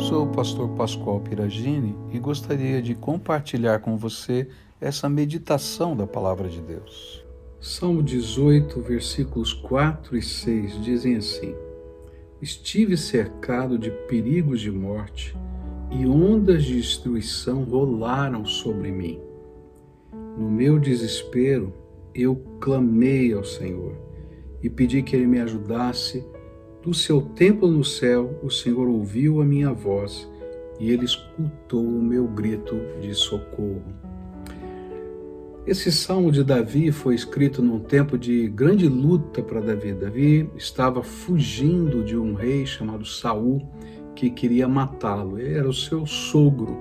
Sou o pastor Pascoal Piragini e gostaria de compartilhar com você essa meditação da palavra de Deus. Salmo 18, versículos 4 e 6 dizem assim: Estive cercado de perigos de morte e ondas de destruição rolaram sobre mim. No meu desespero, eu clamei ao Senhor e pedi que Ele me ajudasse do seu templo no céu, o Senhor ouviu a minha voz e ele escutou o meu grito de socorro. Esse salmo de Davi foi escrito num tempo de grande luta para Davi. Davi estava fugindo de um rei chamado Saul que queria matá-lo. Ele era o seu sogro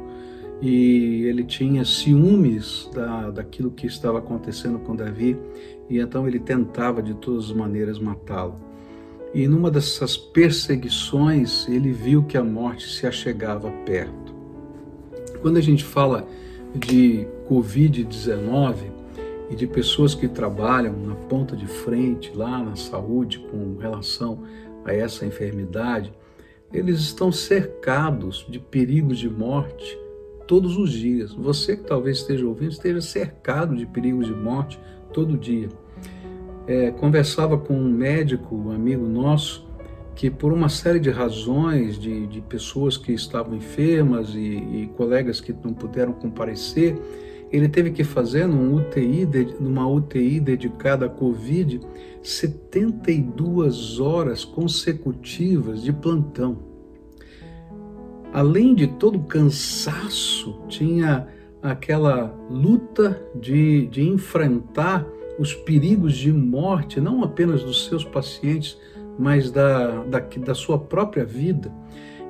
e ele tinha ciúmes da, daquilo que estava acontecendo com Davi e então ele tentava de todas as maneiras matá-lo. E numa dessas perseguições, ele viu que a morte se achegava perto. Quando a gente fala de Covid-19 e de pessoas que trabalham na ponta de frente, lá na saúde, com relação a essa enfermidade, eles estão cercados de perigos de morte todos os dias. Você que talvez esteja ouvindo, esteja cercado de perigos de morte todo dia é, conversava com um médico, um amigo nosso, que por uma série de razões, de, de pessoas que estavam enfermas e, e, colegas que não puderam comparecer, ele teve que fazer num UTI, numa UTI dedicada à Covid, 72 horas consecutivas de plantão. Além de todo o cansaço, tinha aquela luta de, de enfrentar os perigos de morte, não apenas dos seus pacientes, mas da, da, da sua própria vida.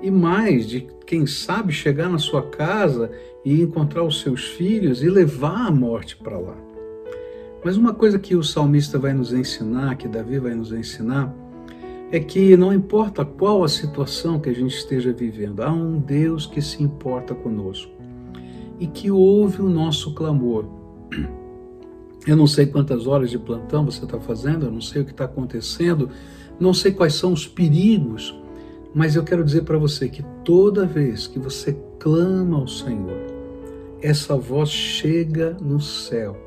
E mais, de quem sabe chegar na sua casa e encontrar os seus filhos e levar a morte para lá. Mas uma coisa que o salmista vai nos ensinar, que Davi vai nos ensinar, é que não importa qual a situação que a gente esteja vivendo, há um Deus que se importa conosco e que ouve o nosso clamor. Eu não sei quantas horas de plantão você está fazendo, eu não sei o que está acontecendo, não sei quais são os perigos, mas eu quero dizer para você que toda vez que você clama ao Senhor, essa voz chega no céu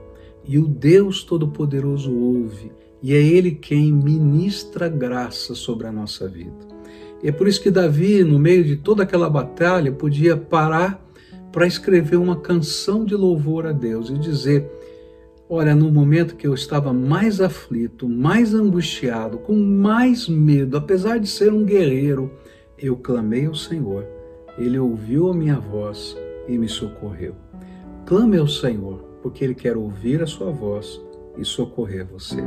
e o Deus Todo-Poderoso ouve, e é Ele quem ministra graça sobre a nossa vida. E é por isso que Davi, no meio de toda aquela batalha, podia parar para escrever uma canção de louvor a Deus e dizer Olha, no momento que eu estava mais aflito, mais angustiado, com mais medo, apesar de ser um guerreiro, eu clamei ao Senhor. Ele ouviu a minha voz e me socorreu. Clame ao Senhor, porque Ele quer ouvir a sua voz e socorrer você.